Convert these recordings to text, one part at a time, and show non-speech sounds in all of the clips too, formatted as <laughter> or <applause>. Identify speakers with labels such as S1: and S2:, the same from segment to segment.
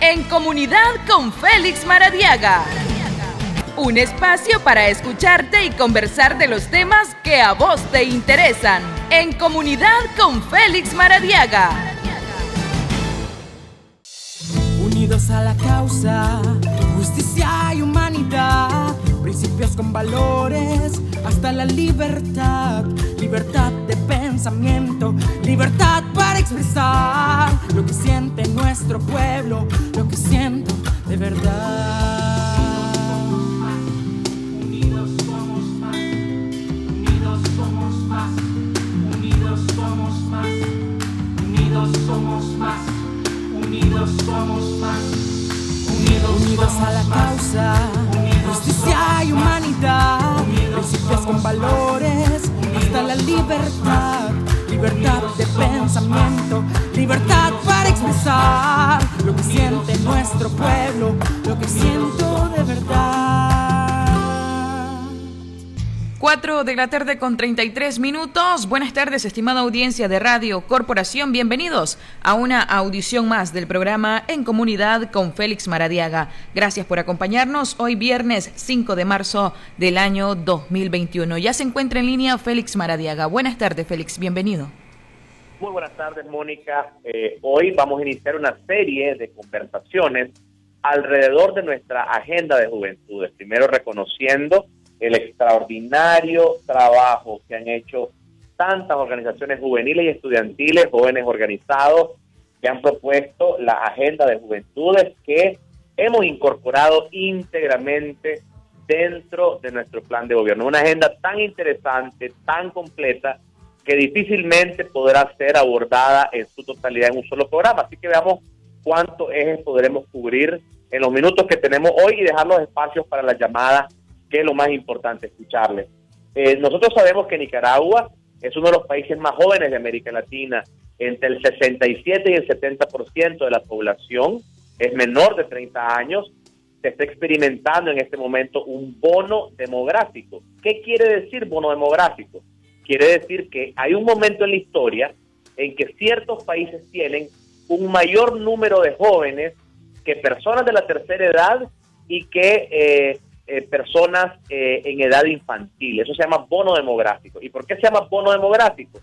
S1: En comunidad con Félix Maradiaga. Un espacio para escucharte y conversar de los temas que a vos te interesan. En comunidad con Félix Maradiaga.
S2: Unidos a la causa, justicia y humanidad. Principios con valores, hasta la libertad. Libertad pensamiento, libertad para expresar lo que siente nuestro pueblo, lo que siento de verdad. somos más. Unidos, a la causa, justicia y humanidad. Principios con valores, la libertad. Libertad de pensamiento, libertad para expresar lo que siente nuestro pueblo, lo que siento de verdad.
S1: 4 de la tarde con 33 minutos. Buenas tardes, estimada audiencia de Radio Corporación. Bienvenidos a una audición más del programa En Comunidad con Félix Maradiaga. Gracias por acompañarnos hoy viernes 5 de marzo del año 2021. Ya se encuentra en línea Félix Maradiaga. Buenas tardes, Félix. Bienvenido.
S3: Muy buenas tardes, Mónica. Eh, hoy vamos a iniciar una serie de conversaciones alrededor de nuestra agenda de juventudes. Primero reconociendo el extraordinario trabajo que han hecho tantas organizaciones juveniles y estudiantiles, jóvenes organizados, que han propuesto la agenda de juventudes que hemos incorporado íntegramente dentro de nuestro plan de gobierno. Una agenda tan interesante, tan completa, que difícilmente podrá ser abordada en su totalidad en un solo programa. Así que veamos cuántos ejes podremos cubrir en los minutos que tenemos hoy y dejar los espacios para las llamadas que es lo más importante, escucharle. Eh, nosotros sabemos que Nicaragua es uno de los países más jóvenes de América Latina, entre el 67 y el 70% de la población es menor de 30 años, se está experimentando en este momento un bono demográfico. ¿Qué quiere decir bono demográfico? Quiere decir que hay un momento en la historia en que ciertos países tienen un mayor número de jóvenes que personas de la tercera edad y que eh, eh, personas eh, en edad infantil. Eso se llama bono demográfico. ¿Y por qué se llama bono demográfico?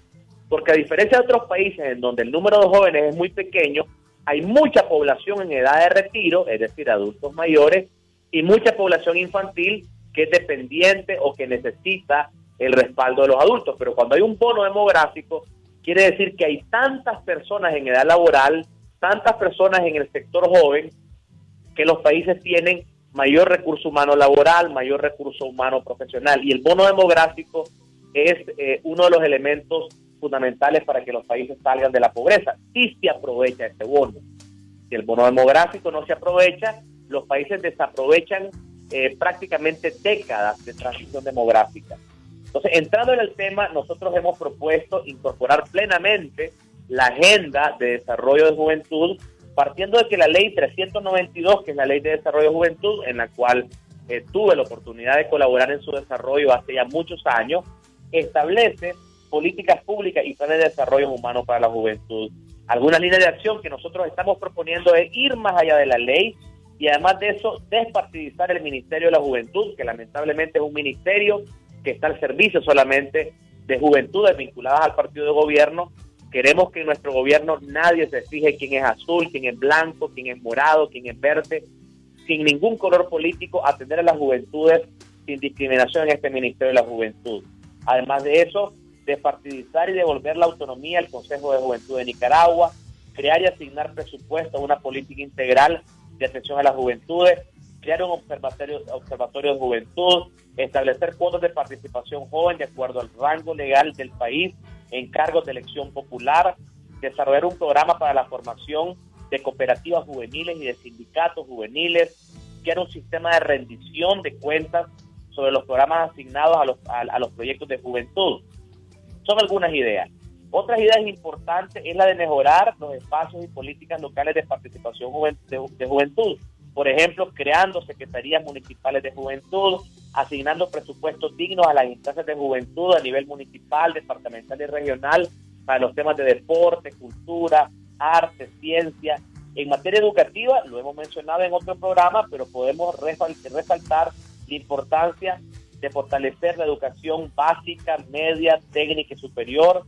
S3: Porque a diferencia de otros países en donde el número de jóvenes es muy pequeño, hay mucha población en edad de retiro, es decir, adultos mayores, y mucha población infantil que es dependiente o que necesita el respaldo de los adultos. Pero cuando hay un bono demográfico, quiere decir que hay tantas personas en edad laboral, tantas personas en el sector joven, que los países tienen mayor recurso humano laboral, mayor recurso humano profesional. Y el bono demográfico es eh, uno de los elementos fundamentales para que los países salgan de la pobreza. Si se aprovecha este bono. Si el bono demográfico no se aprovecha, los países desaprovechan eh, prácticamente décadas de transición demográfica. Entonces, entrando en el tema, nosotros hemos propuesto incorporar plenamente la agenda de desarrollo de juventud partiendo de que la ley 392, que es la ley de desarrollo de juventud, en la cual eh, tuve la oportunidad de colaborar en su desarrollo hace ya muchos años, establece políticas públicas y planes de desarrollo humano para la juventud. Algunas líneas de acción que nosotros estamos proponiendo es ir más allá de la ley y además de eso despartidizar el Ministerio de la Juventud, que lamentablemente es un ministerio que está al servicio solamente de juventudes vinculadas al partido de gobierno Queremos que en nuestro gobierno nadie se fije quién es azul, quién es blanco, quién es morado, quién es verde, sin ningún color político, atender a las juventudes sin discriminación en este Ministerio de la Juventud. Además de eso, despartidizar y devolver la autonomía al Consejo de Juventud de Nicaragua, crear y asignar presupuesto a una política integral de atención a las juventudes, crear un observatorio, observatorio de juventud, establecer cuotas de participación joven de acuerdo al rango legal del país en cargos de elección popular, desarrollar un programa para la formación de cooperativas juveniles y de sindicatos juveniles, crear un sistema de rendición de cuentas sobre los programas asignados a los, a, los proyectos de juventud. Son algunas ideas. Otras ideas importantes es la de mejorar los espacios y políticas locales de participación de juventud. Por ejemplo, creando secretarías municipales de juventud, asignando presupuestos dignos a las instancias de juventud a nivel municipal, departamental y regional para los temas de deporte, cultura, arte, ciencia. En materia educativa, lo hemos mencionado en otro programa, pero podemos resaltar la importancia de fortalecer la educación básica, media, técnica y superior,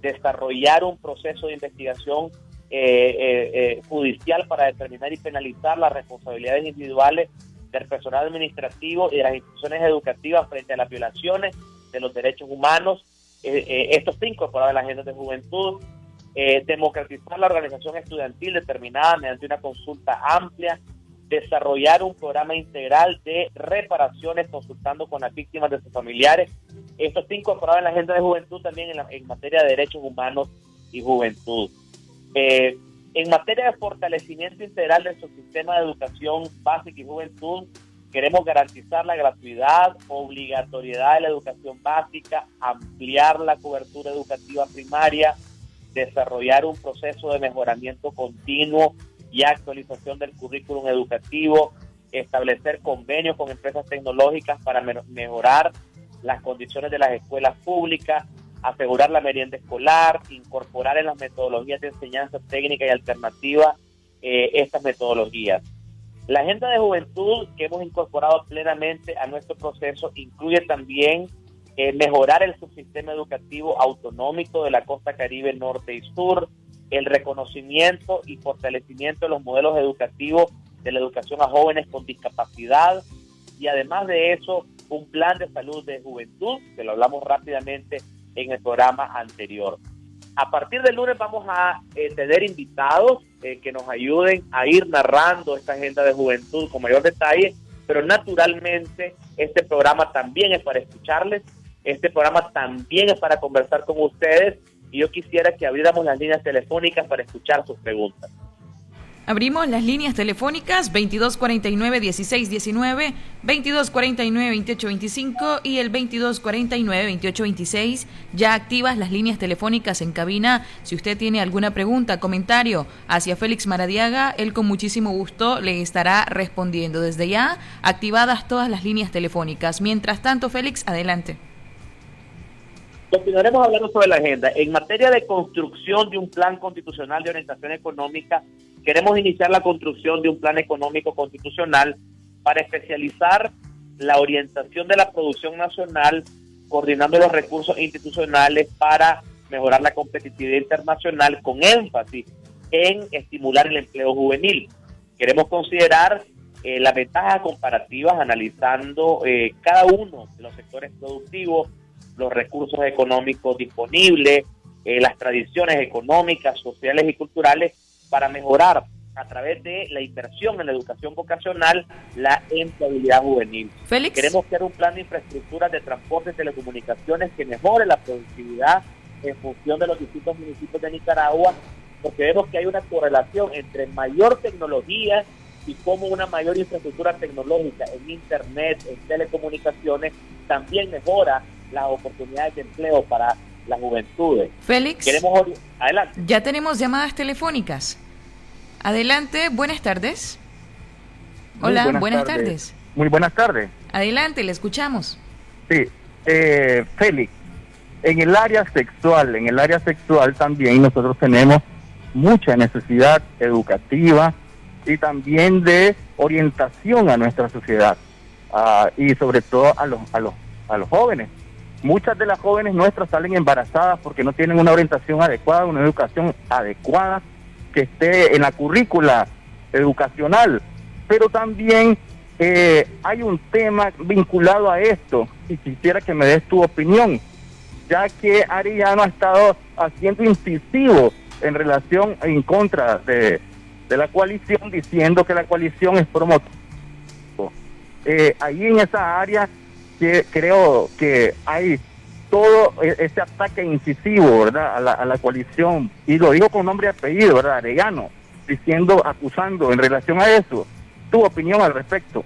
S3: desarrollar un proceso de investigación eh, eh, eh, judicial para determinar y penalizar las responsabilidades individuales del personal administrativo y de las instituciones educativas frente a las violaciones de los derechos humanos. esto está incorporado en la agenda de juventud. democratizar la organización estudiantil determinada mediante una consulta amplia desarrollar un programa integral de reparaciones consultando con las víctimas de sus familiares. Esto está incorporado en la agenda de juventud también en, materia de derechos humanos y juventud. Eh, en materia de fortalecimiento integral de su sistema de educación básica y juventud, queremos garantizar la gratuidad, obligatoriedad de la educación básica, ampliar la cobertura educativa primaria, desarrollar un proceso de mejoramiento continuo y actualización del currículum educativo, establecer convenios con empresas tecnológicas para mejorar las condiciones de las escuelas públicas, asegurar la merienda escolar, incorporar en las metodologías de enseñanza técnica y alternativa eh, estas metodologías. La agenda de juventud que hemos incorporado plenamente a nuestro proceso incluye también eh, mejorar el subsistema educativo autonómico de la costa caribe norte y sur, el reconocimiento y fortalecimiento de los modelos educativos de la educación a jóvenes con discapacidad y además de eso un plan de salud de juventud, que lo hablamos rápidamente en el programa anterior. A partir del lunes vamos a eh, tener invitados eh, que nos ayuden a ir narrando esta agenda de juventud con mayor detalle, pero naturalmente este programa también es para escucharles, este programa también es para conversar con ustedes y yo quisiera que abriéramos las líneas telefónicas para escuchar sus preguntas.
S1: Abrimos las líneas telefónicas 2249-1619, 2249-2825 y el 2249-2826. Ya activas las líneas telefónicas en cabina. Si usted tiene alguna pregunta, comentario hacia Félix Maradiaga, él con muchísimo gusto le estará respondiendo. Desde ya, activadas todas las líneas telefónicas. Mientras tanto, Félix, adelante.
S3: Continuaremos hablando sobre la agenda. En materia de construcción de un plan constitucional de orientación económica, queremos iniciar la construcción de un plan económico constitucional para especializar la orientación de la producción nacional, coordinando los recursos institucionales para mejorar la competitividad internacional con énfasis en estimular el empleo juvenil. Queremos considerar eh, las ventajas comparativas analizando eh, cada uno de los sectores productivos, los recursos económicos disponibles, eh, las tradiciones económicas, sociales y culturales para mejorar a través de la inversión en la educación vocacional la empleabilidad juvenil.
S1: Félix.
S3: Queremos crear un plan de infraestructuras de transporte y telecomunicaciones que mejore la productividad en función de los distintos municipios de Nicaragua, porque vemos que hay una correlación entre mayor tecnología y cómo una mayor infraestructura tecnológica en Internet, en telecomunicaciones, también mejora las oportunidades de empleo para las juventudes.
S1: Félix,
S3: Queremos... adelante.
S1: Ya tenemos llamadas telefónicas. Adelante, buenas tardes. Hola, buenas, tardes.
S4: Muy buenas tardes.
S1: Adelante, le escuchamos.
S4: Sí, eh, Félix, en el área sexual, en el área sexual también nosotros tenemos mucha necesidad educativa y también de orientación a nuestra sociedad ah, y sobre todo a los, a los, a los jóvenes Muchas de las jóvenes nuestras salen embarazadas porque no tienen una orientación adecuada, una educación adecuada que esté en la currícula educacional. Pero también eh, hay un tema vinculado a esto y quisiera que me des tu opinión, ya que Arellano ha estado haciendo incisivo en relación en contra de, la coalición, diciendo que la coalición es promotora. Eh, ahí en esa área que creo que hay todo e-, ese ataque incisivo, ¿verdad? A la, coalición, y lo digo con nombre y apellido, ¿verdad? Arellano, diciendo, acusando en relación a eso. Tu opinión al respecto.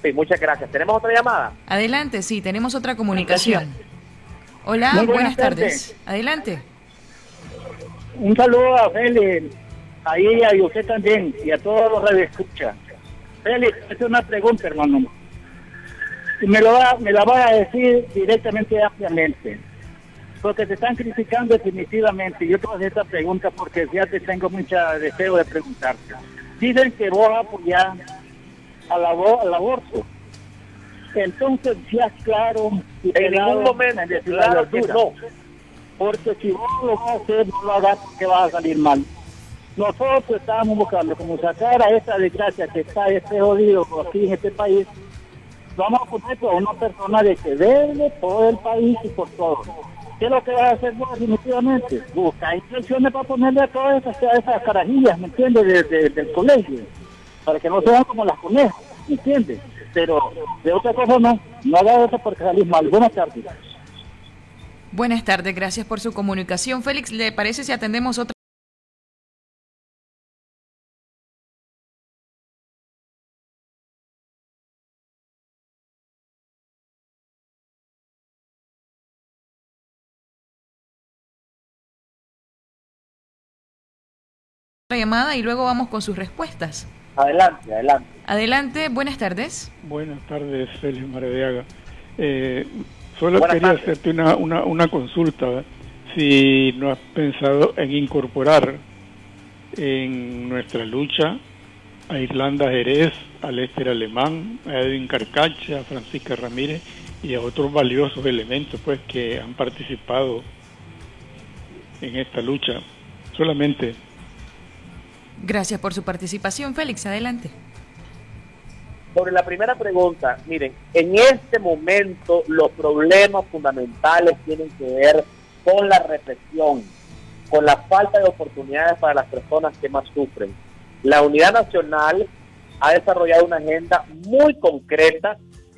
S3: Sí, muchas gracias. ¿Tenemos otra llamada?
S1: Adelante, sí, tenemos otra comunicación. Hola, buenas, tardes. Adelante.
S5: Un saludo a Félix, ahí y a usted también, y a todos los que escuchan. Félix, es una pregunta, hermano me, lo va, me la va a decir directamente ampliamente. porque te están criticando definitivamente. Yo te voy a hacer esta pregunta porque ya te tengo mucha deseo de preguntarte. Dicen que vos apoyás al, al aborto. Entonces, ya claro,
S3: en ningún momento, claro que no.
S5: Porque si vos lo vas a hacer, no lo hagas porque va a salir mal. Nosotros estábamos buscando como sacar a esta desgracia que está este jodido aquí en este país. Vamos a poner a una persona de que debe por el país y por todo. ¿Qué es lo que vas a hacer vos definitivamente? Busca instrucciones para ponerle a todas esas, esas carajillas, ¿me entiendes? del colegio. Para que no sean como las conejas, ¿me entiendes? Pero de otra cosa no, no haga eso porque salís mal. Buenas tardes.
S1: Buenas tardes, gracias por su comunicación. Félix, ¿le parece si atendemos otra? Llamada y luego vamos con sus respuestas.
S3: Adelante, adelante.
S1: Adelante, buenas tardes.
S6: Buenas tardes, Félix Maradiaga. Eh, solo quería hacerte una, una, una consulta. Si no has pensado en incorporar en nuestra lucha a Irlanda Jerez, a Lester Alemán, a Edwin Carcacha, a Francisca Ramírez y a otros valiosos elementos pues que han participado en esta lucha. Solamente
S1: Gracias por su participación, Félix. Adelante.
S3: Sobre la primera pregunta, miren, en este momento los problemas fundamentales tienen que ver con la represión, con la falta de oportunidades para las personas que más sufren. La Unidad Nacional ha desarrollado una agenda muy concreta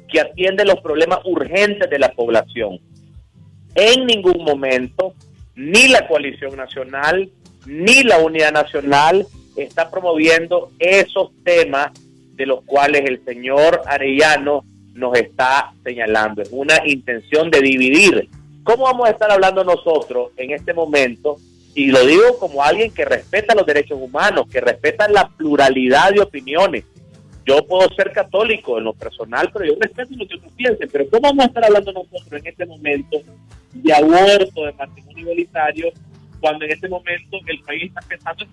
S3: que atiende los problemas urgentes de la población. En ningún momento, ni la coalición nacional, ni la unidad nacional está promoviendo esos temas de los cuales el señor Arellano nos está señalando. Es una intención de dividir. ¿Cómo vamos a estar hablando nosotros en este momento? Y lo digo como alguien que respeta los derechos humanos, que respeta la pluralidad de opiniones. Yo puedo ser católico en lo personal, pero yo respeto lo que otros piensen. Pero ¿cómo vamos a estar hablando nosotros en este momento de aborto, de matrimonio igualitario, cuando en este momento el país está empezando en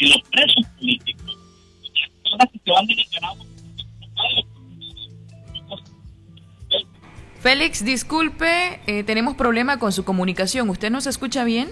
S3: y los presos políticos,
S1: Félix, disculpe, eh, tenemos problema con su comunicación. ¿Usted nos escucha bien?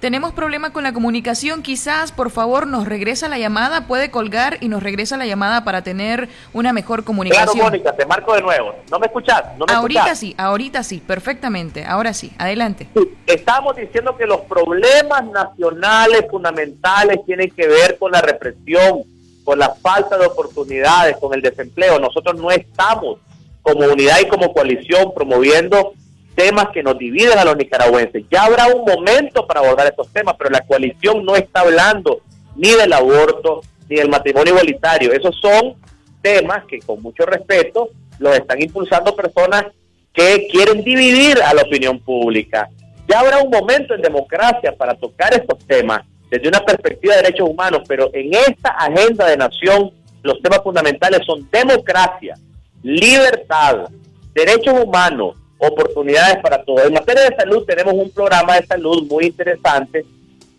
S1: Tenemos problema con la comunicación, quizás por favor nos regresa la llamada, puede colgar y nos regresa la llamada para tener una mejor comunicación.
S3: Claro, Mónica, te marco de nuevo. ¿No me escuchas?
S1: ahorita sí, ahorita sí, perfectamente. Ahora sí, adelante.
S3: estamos diciendo que los problemas nacionales fundamentales tienen que ver con la represión, con la falta de oportunidades, con el desempleo. Nosotros no estamos como unidad y como coalición promoviendo temas que nos dividen a los nicaragüenses. Ya habrá un momento para abordar estos temas, pero la coalición no está hablando ni del aborto ni del matrimonio igualitario. Esos son temas que con mucho respeto los están impulsando personas que quieren dividir a la opinión pública. Ya habrá un momento en democracia para tocar estos temas desde una perspectiva de derechos humanos, pero en esta agenda de nación los temas fundamentales son democracia, libertad, derechos humanos, oportunidades para todos. En materia de salud tenemos un programa de salud muy interesante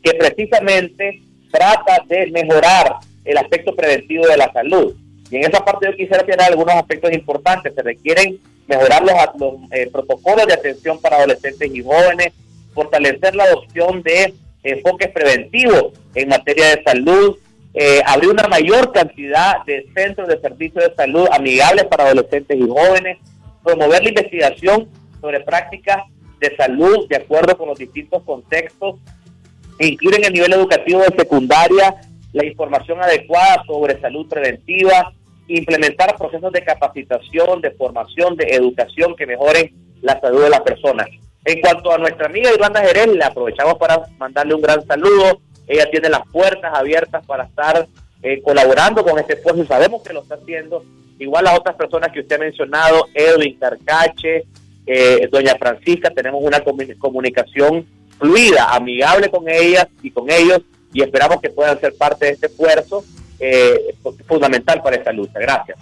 S3: que precisamente trata de mejorar el aspecto preventivo de la salud. Y en esa parte yo quisiera tener algunos aspectos importantes. Se requieren mejorar los, eh, protocolos de atención para adolescentes y jóvenes, fortalecer la adopción de enfoques preventivos en materia de salud, eh, abrir una mayor cantidad de centros de servicios de salud amigables para adolescentes y jóvenes, promover la investigación sobre prácticas de salud de acuerdo con los distintos contextos e incluir en el nivel educativo de secundaria la información adecuada sobre salud preventiva, implementar procesos de capacitación, de formación, de educación que mejoren la salud de las personas. En cuanto a nuestra amiga Irlanda Jerez, le aprovechamos para mandarle un gran saludo. Ella tiene las puertas abiertas para estar eh, colaborando con este esfuerzo y sabemos que lo está haciendo Igual las otras personas que usted ha mencionado, Edwin Carcache, eh, doña Francisca, tenemos una comunicación fluida, amigable con ellas y con ellos y esperamos que puedan ser parte de este esfuerzo eh, fundamental para esta lucha. Gracias.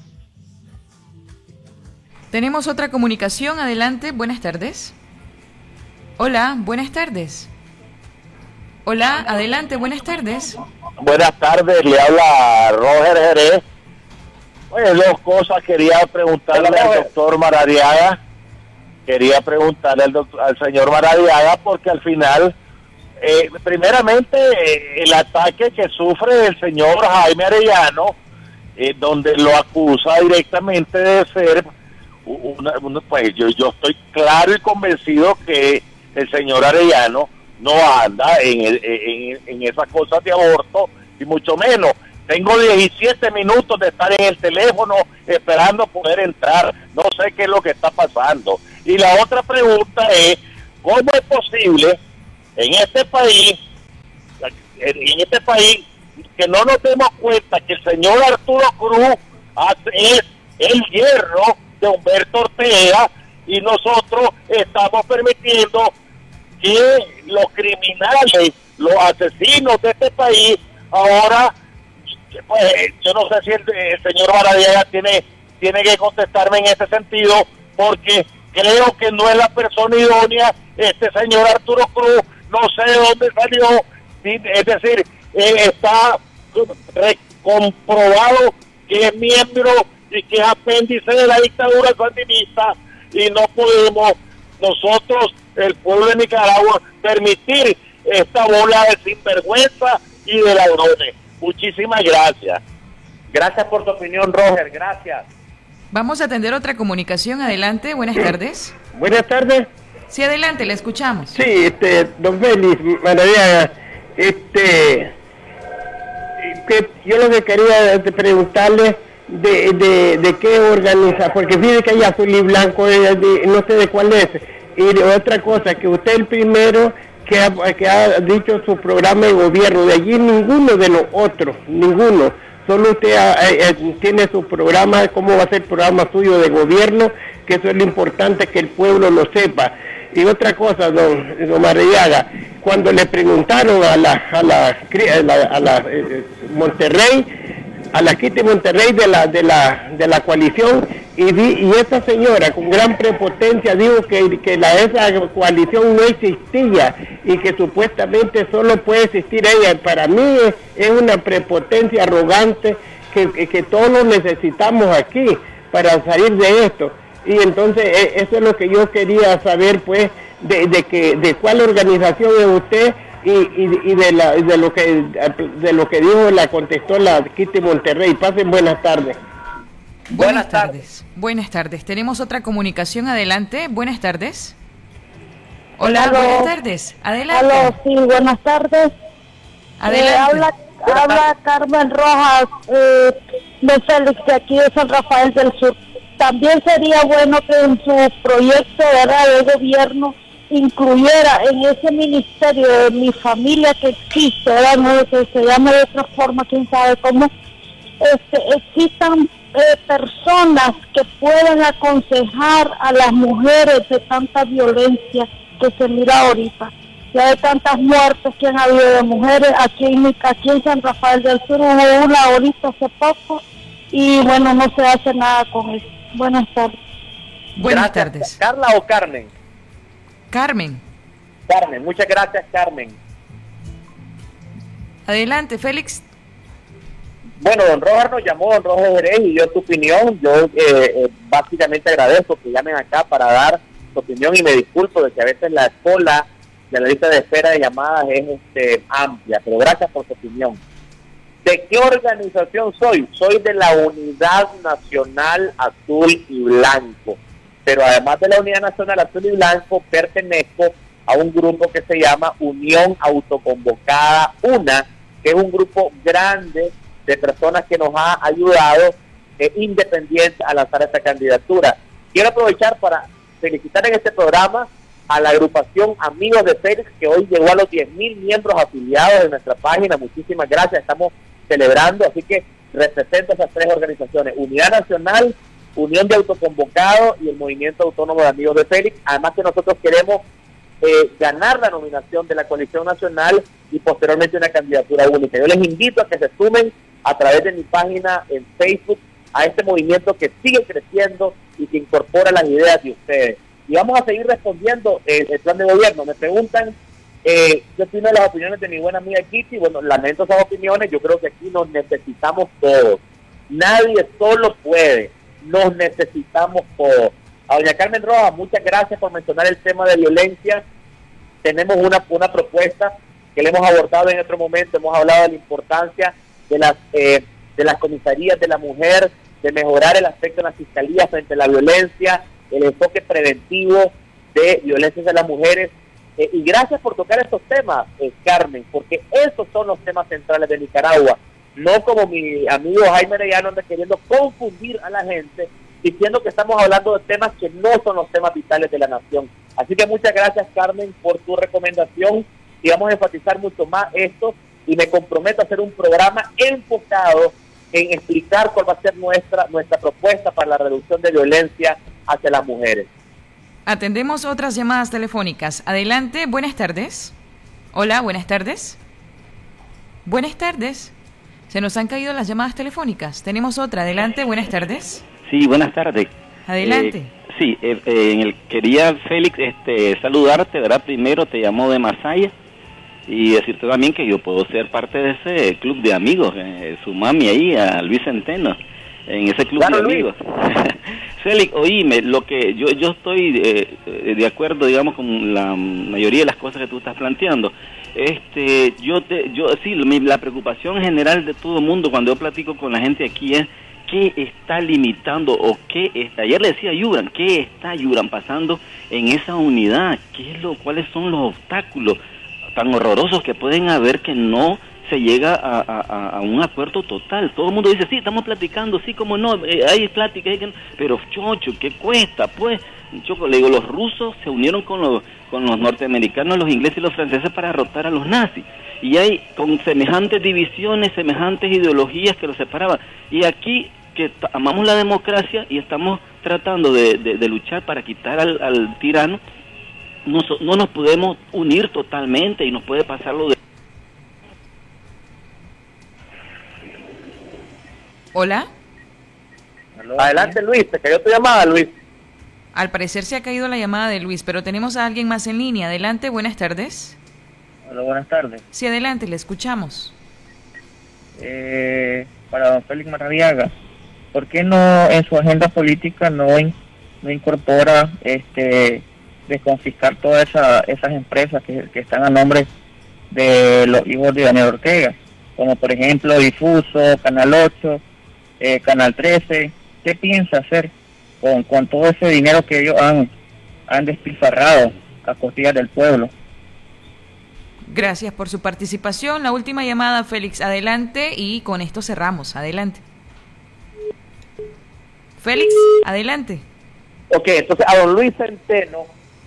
S1: Tenemos otra comunicación, adelante, buenas tardes. Hola, buenas tardes. Hola, adelante, buenas tardes.
S7: Buenas tardes, le habla Roger Jerez. Oye, dos cosas quería preguntarle al doctor Maradiaga. Quería preguntarle al, doctor, al señor Maradiaga porque al final, eh, primeramente, eh, el ataque que sufre el señor Jaime Arellano, eh, donde lo acusa directamente de ser, una, pues yo, yo estoy claro y convencido que el señor Arellano no anda en, en, en esas cosas de aborto, y mucho menos. Tengo 17 minutos de estar en el teléfono esperando poder entrar. No sé qué es lo que está pasando. Y la otra pregunta es, ¿cómo es posible en este país, en este país, que no nos demos cuenta que el señor Arturo Cruz es el hierro de Humberto Ortega y nosotros estamos permitiendo que los criminales, los asesinos de este país, ahora, pues yo no sé si el, señor Baradiaga tiene, tiene que contestarme en ese sentido, porque creo que no es la persona idónea, este señor Arturo Cruz, no sé de dónde salió, es decir, eh, está comprobado que es miembro y que es apéndice de la dictadura sandinista y no podemos nosotros, el pueblo de Nicaragua, permitir esta bola de sinvergüenza y de ladrones. Muchísimas gracias.
S3: Gracias por tu opinión, Roger. Gracias.
S1: Vamos a atender otra comunicación. Adelante. Buenas tardes.
S8: Buenas tardes.
S1: Sí, adelante, le escuchamos.
S8: Sí, este, don Félix Maravilla, este, que yo lo que quería preguntarle de, de, de qué organiza, porque fíjese que hay azul y blanco, eh, no sé de cuál es. Y otra cosa, que usted el primero que ha, que ha dicho su programa de gobierno, de allí ninguno de los otros, ninguno. Solo usted eh, eh, tiene su programa, cómo va a ser el programa suyo de gobierno, que eso es lo importante que el pueblo lo sepa. Y otra cosa, don, don Marillaga, cuando le preguntaron a la, a la, a la, Monterrey, a la Quite Monterrey de la, de la, de la coalición y, y esa señora con gran prepotencia dijo que, que la, esa coalición no existía y que supuestamente solo puede existir ella. Para mí es, una prepotencia arrogante que, que, todos necesitamos aquí para salir de esto. Y entonces e, eso es lo que yo quería saber pues de, de, que, de cuál organización es usted y, de, la, de, lo que, de lo que dijo, la contestó la Kitty Monterrey. Pasen buenas tardes.
S1: Buenas, tardes. Buenas tardes. Tenemos otra comunicación. Adelante. Buenas tardes. Hola, buenas tardes. Adelante.
S9: Hola, sí, buenas tardes. Adelante. Eh, habla, habla Carmen Rojas eh, de Félix de aquí de San Rafael del Sur. También sería bueno que en su proyecto de gobierno incluyera en ese ministerio de mi familia que existe, ¿verdad? que se llame de otra forma, quién sabe cómo, este, existan eh, personas que puedan aconsejar a las mujeres de tanta violencia que se mira ahorita. Ya de tantas muertes que han habido de mujeres, aquí en, aquí en San Rafael del Sur hubo una ahorita hace poco y bueno, no se hace nada con eso. Buenas tardes.
S1: Buenas tardes.
S3: ¿Carla o Carmen?
S1: Carmen.
S3: Carmen, muchas gracias, Carmen.
S1: Adelante, Félix.
S3: Bueno, don Roger nos llamó, don Roger Jerez, y dio su opinión. Yo eh, eh, básicamente agradezco que llamen acá para dar su opinión y me disculpo de que a veces la cola de la lista de espera de llamadas es este, amplia, pero gracias por su opinión. ¿De qué organización soy? Soy de la Unidad Nacional Azul y Blanco pero además de la Unidad Nacional Azul y Blanco, pertenezco a un grupo que se llama Unión Autoconvocada UNA, que es un grupo grande de personas que nos ha ayudado eh, independiente a lanzar esta candidatura. Quiero aprovechar para felicitar en este programa a la agrupación Amigos de Félix, que hoy llegó a los 10.000 miembros afiliados de nuestra página. Muchísimas gracias, estamos celebrando, así que represento esas tres organizaciones, Unidad Nacional, Unión de Autoconvocados y el Movimiento Autónomo de Amigos de Félix. Además que nosotros queremos eh, ganar la nominación de la coalición nacional y posteriormente una candidatura única. Yo les invito a que se sumen a través de mi página en Facebook a este movimiento que sigue creciendo, y que incorpora las ideas de ustedes. Y vamos a seguir respondiendo el, el plan de gobierno. Me preguntan, eh, yo tengo las opiniones de mi buena amiga Kitty, bueno, lamento esas opiniones, yo creo que aquí nos necesitamos todos. Nadie solo puede, nos necesitamos todos. A doña Carmen Rojas, muchas gracias por mencionar el tema de violencia. Tenemos una, una propuesta que le hemos abordado en otro momento, hemos hablado de la importancia de las, eh, de las comisarías de la mujer, de mejorar el aspecto de la fiscalía frente a la violencia, el enfoque preventivo de violencias de las mujeres. Eh, y gracias por tocar estos temas, eh, Carmen, porque esos son los temas centrales de Nicaragua. No como mi amigo Jaime Arellano anda queriendo confundir a la gente diciendo que estamos hablando de temas que no son los temas vitales de la nación. Así que muchas gracias, Carmen, por tu recomendación y vamos a enfatizar mucho más esto y me comprometo a hacer un programa enfocado en explicar cuál va a ser nuestra, nuestra propuesta para la reducción de violencia hacia las mujeres.
S1: Atendemos otras llamadas telefónicas. Adelante, buenas tardes. Hola, buenas tardes. Buenas tardes. Se nos han caído las llamadas telefónicas. Tenemos otra. Adelante, buenas tardes.
S10: Sí, buenas tardes.
S1: Adelante.
S10: Eh, sí, eh, eh, en el, quería, Félix, este, saludarte, ¿verdad? Primero te llamo de Masaya y decirte también que yo puedo ser parte de ese club de amigos, eh, su mami ahí, a Luis Centeno, en ese club de amigos. <laughs> Félix, oíme, lo que yo yo estoy eh, de acuerdo, digamos, con la mayoría de las cosas que tú estás planteando. Este, yo te, yo sí, la preocupación general de todo el mundo cuando yo platico con la gente aquí es qué está limitando o qué está, ayer le decía a Yuran, qué está Yuran pasando en esa unidad, qué es lo, cuáles son los obstáculos tan horrorosos que pueden haber que no se llega a, un acuerdo total. Todo el mundo dice, sí, estamos platicando, sí, como no, eh, hay pláticas, pero chocho, ¿qué cuesta? Pues, choco, le digo, los rusos se unieron con los, con los norteamericanos, los ingleses y los franceses para derrotar a los nazis. Y hay con semejantes divisiones, semejantes ideologías que los separaban. Y aquí que amamos la democracia y estamos tratando de, luchar para quitar al, al tirano, no, no nos podemos unir totalmente y nos puede pasar lo de...
S1: Hola.
S3: Adelante Luis, te cayó tu llamada Luis.
S1: Al parecer se ha caído la llamada de Luis, pero tenemos a alguien más en línea. Adelante, buenas tardes.
S11: Hola, buenas tardes.
S1: Sí, adelante, le escuchamos.
S11: Eh, para don Félix Maradiaga, ¿por qué no en su agenda política no, no incorpora este desconfiscar todas esas empresas que, están a nombre de los hijos de Daniel Ortega, como por ejemplo Difuso, Canal 8, eh, Canal 13. ¿Qué piensa hacer con, con todo ese dinero que ellos han, han despilfarrado a costillas del pueblo?
S1: Gracias por su participación. La última llamada, Félix, adelante y con esto cerramos. Adelante. Félix, adelante.
S3: Ok, entonces a don Luis Centeno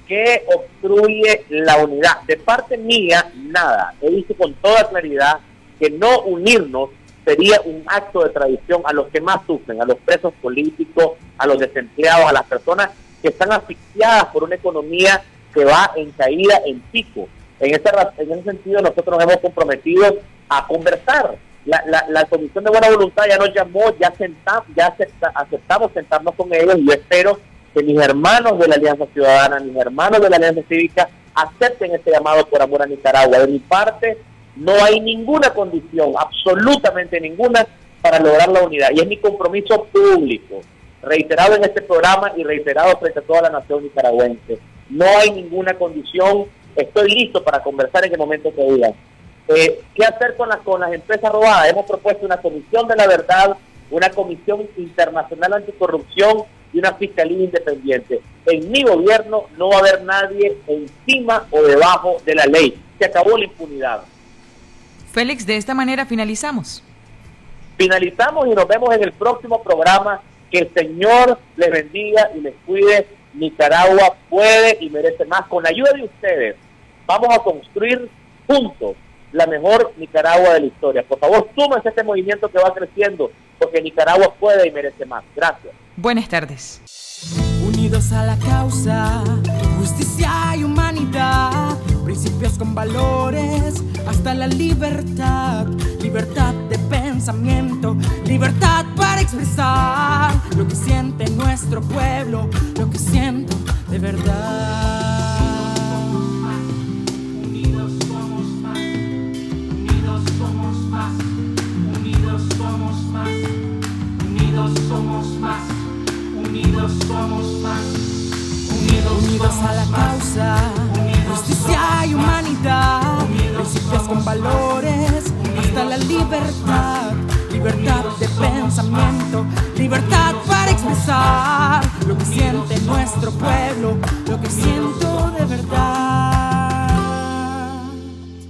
S3: que obstruye la unidad. De parte mía, nada. He dicho con toda claridad que no unirnos sería un acto de traición a los que más sufren, a los presos políticos, a los desempleados, a las personas que están asfixiadas por una economía que va en caída, en pico. En ese, en ese sentido, nosotros nos hemos comprometido a conversar. La, la, Comisión de Buena Voluntad ya nos llamó, ya, sentamos, ya aceptamos sentarnos con ellos y yo espero que mis hermanos de la Alianza Ciudadana, mis hermanos de la Alianza Cívica, acepten este llamado por amor a Nicaragua. De mi parte, no hay ninguna condición, absolutamente ninguna, para lograr la unidad. Y es mi compromiso público, reiterado en este programa y reiterado frente a toda la nación nicaragüense. No hay ninguna condición, estoy listo para conversar en el momento que digan. Eh, ¿Qué hacer con las, con las empresas robadas? Hemos propuesto una comisión de la verdad, una comisión internacional anticorrupción y una fiscalía independiente. En mi gobierno no va a haber nadie encima o debajo de la ley. Se acabó la impunidad.
S1: Félix, de esta manera finalizamos.
S3: Finalizamos y nos vemos en el próximo programa. Que el Señor les bendiga y les cuide. Nicaragua puede y merece más. Con la ayuda de ustedes, vamos a construir juntos la mejor Nicaragua de la historia. Por favor, súmense a este movimiento que va creciendo, porque Nicaragua puede y merece más. Gracias.
S1: Buenas tardes.
S2: Unidos a la causa, justicia y humanidad, principios con valores, hasta la libertad, libertad de pensamiento, libertad para expresar lo lo que siente nuestro pueblo, lo que siento de verdad.
S12: Somos más, unidos somos más,
S2: unidos, unidos a la causa, justicia y humanidad, principios con valores, hasta la libertad. libertad de pensamiento, libertad para expresar lo que siente nuestro pueblo, lo que siente